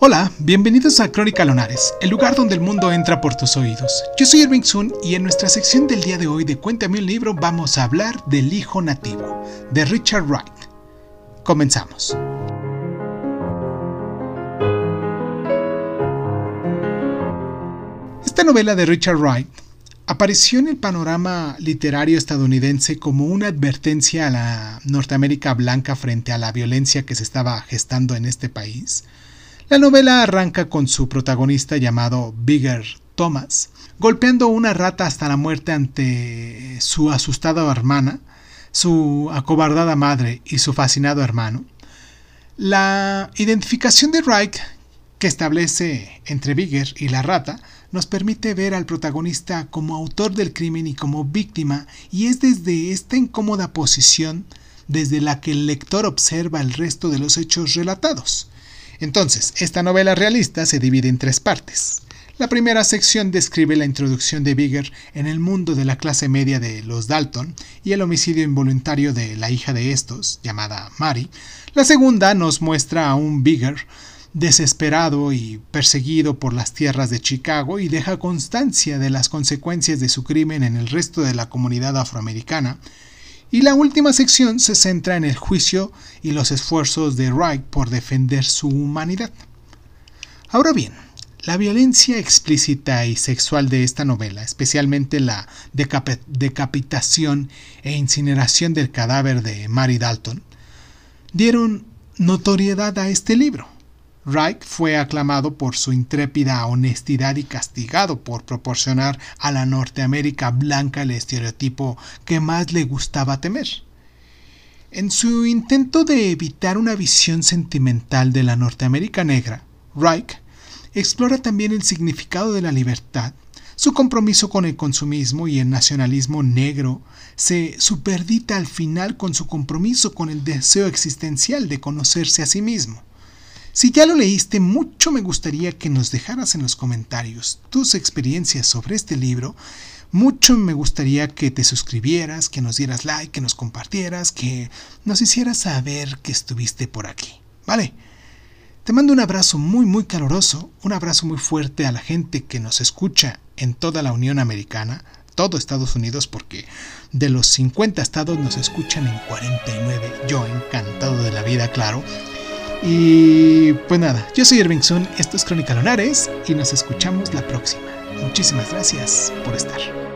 Hola, bienvenidos a Crónica Lonares, el lugar donde el mundo entra por tus oídos. Yo soy Irving Sun y en nuestra sección del día de hoy de Cuéntame un libro vamos a hablar del Hijo Nativo, de Richard Wright. Comenzamos. Esta novela de Richard Wright apareció en el panorama literario estadounidense como una advertencia a la Norteamérica blanca frente a la violencia que se estaba gestando en este país la novela arranca con su protagonista llamado Bigger Thomas, golpeando una rata hasta la muerte ante su asustada hermana, su acobardada madre y su fascinado hermano. La identificación de Reich que establece entre Bigger y la rata nos permite ver al protagonista como autor del crimen y como víctima, y es desde esta incómoda posición desde la que el lector observa el resto de los hechos relatados. Entonces, esta novela realista se divide en tres partes. La primera sección describe la introducción de Bigger en el mundo de la clase media de los Dalton y el homicidio involuntario de la hija de estos, llamada Mary. La segunda nos muestra a un Bigger desesperado y perseguido por las tierras de Chicago y deja constancia de las consecuencias de su crimen en el resto de la comunidad afroamericana, y la última sección se centra en el juicio y los esfuerzos de Wright por defender su humanidad. Ahora bien, la violencia explícita y sexual de esta novela, especialmente la decapitación e incineración del cadáver de Mary Dalton, dieron notoriedad a este libro. Reich fue aclamado por su intrépida honestidad y castigado por proporcionar a la Norteamérica blanca el estereotipo que más le gustaba temer. En su intento de evitar una visión sentimental de la Norteamérica negra, Reich explora también el significado de la libertad, su compromiso con el consumismo y el nacionalismo negro se superdita al final con su compromiso con el deseo existencial de conocerse a sí mismo. Si ya lo leíste, mucho me gustaría que nos dejaras en los comentarios tus experiencias sobre este libro. Mucho me gustaría que te suscribieras, que nos dieras like, que nos compartieras, que nos hicieras saber que estuviste por aquí. ¿Vale? Te mando un abrazo muy muy caluroso, un abrazo muy fuerte a la gente que nos escucha en toda la Unión Americana, todo Estados Unidos, porque de los 50 estados nos escuchan en 49. Yo encantado de la vida, claro. Y pues nada, yo soy Irving Sun, esto es Crónica Lunares y nos escuchamos la próxima. Muchísimas gracias por estar.